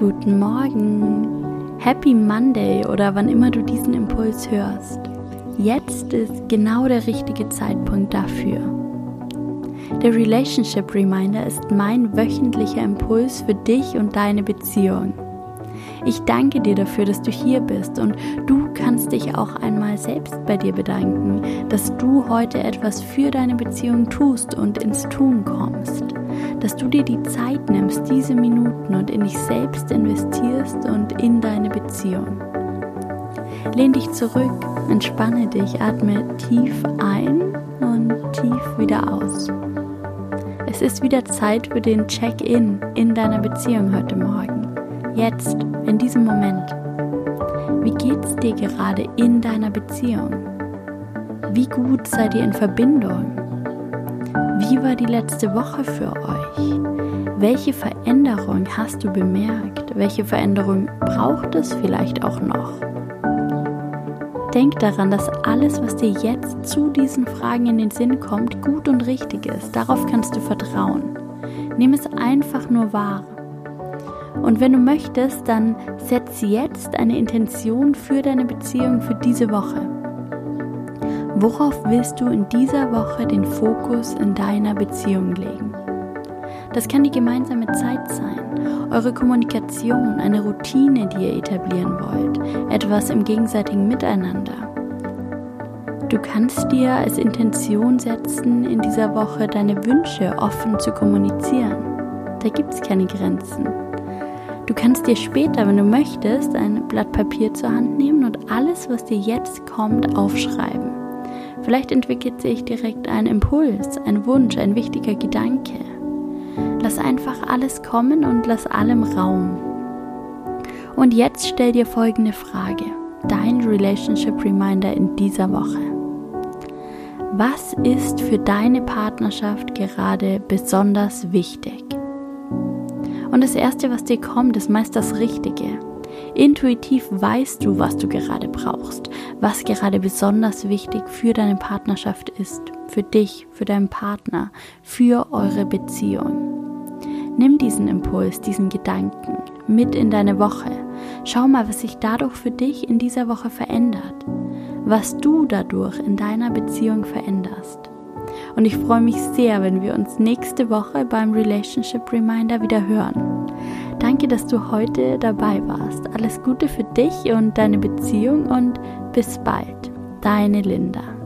Guten Morgen, Happy Monday oder wann immer du diesen Impuls hörst. Jetzt ist genau der richtige Zeitpunkt dafür. Der Relationship Reminder ist mein wöchentlicher Impuls für dich und deine Beziehung. Ich danke dir dafür, dass du hier bist und du kannst dich auch einmal selbst bei dir bedanken, dass du heute etwas für deine Beziehung tust und ins Tun kommst. Dass du dir die Zeit nimmst, diese Minuten und in dich selbst investierst und in deine Beziehung. Lehn dich zurück, entspanne dich, atme tief ein und tief wieder aus. Es ist wieder Zeit für den Check-in in deiner Beziehung heute Morgen. Jetzt, in diesem Moment. Wie geht's dir gerade in deiner Beziehung? Wie gut seid ihr in Verbindung? Wie war die letzte Woche für euch? Welche Veränderung hast du bemerkt? Welche Veränderung braucht es vielleicht auch noch? Denk daran, dass alles, was dir jetzt zu diesen Fragen in den Sinn kommt, gut und richtig ist. Darauf kannst du vertrauen. Nimm es einfach nur wahr. Und wenn du möchtest, dann setz jetzt eine Intention für deine Beziehung für diese Woche. Worauf willst du in dieser Woche den Fokus in deiner Beziehung legen? Das kann die gemeinsame Zeit sein, eure Kommunikation, eine Routine, die ihr etablieren wollt, etwas im gegenseitigen Miteinander. Du kannst dir als Intention setzen, in dieser Woche deine Wünsche offen zu kommunizieren. Da gibt es keine Grenzen. Du kannst dir später, wenn du möchtest, ein Blatt Papier zur Hand nehmen und alles, was dir jetzt kommt, aufschreiben. Vielleicht entwickelt sich direkt ein Impuls, ein Wunsch, ein wichtiger Gedanke. Lass einfach alles kommen und lass allem Raum. Und jetzt stell dir folgende Frage, dein Relationship Reminder in dieser Woche. Was ist für deine Partnerschaft gerade besonders wichtig? Und das Erste, was dir kommt, ist meist das Richtige. Intuitiv weißt du, was du gerade brauchst, was gerade besonders wichtig für deine Partnerschaft ist, für dich, für deinen Partner, für eure Beziehung. Nimm diesen Impuls, diesen Gedanken mit in deine Woche. Schau mal, was sich dadurch für dich in dieser Woche verändert, was du dadurch in deiner Beziehung veränderst. Und ich freue mich sehr, wenn wir uns nächste Woche beim Relationship Reminder wieder hören. Danke, dass du heute dabei warst. Alles Gute für dich und deine Beziehung und bis bald. Deine Linda.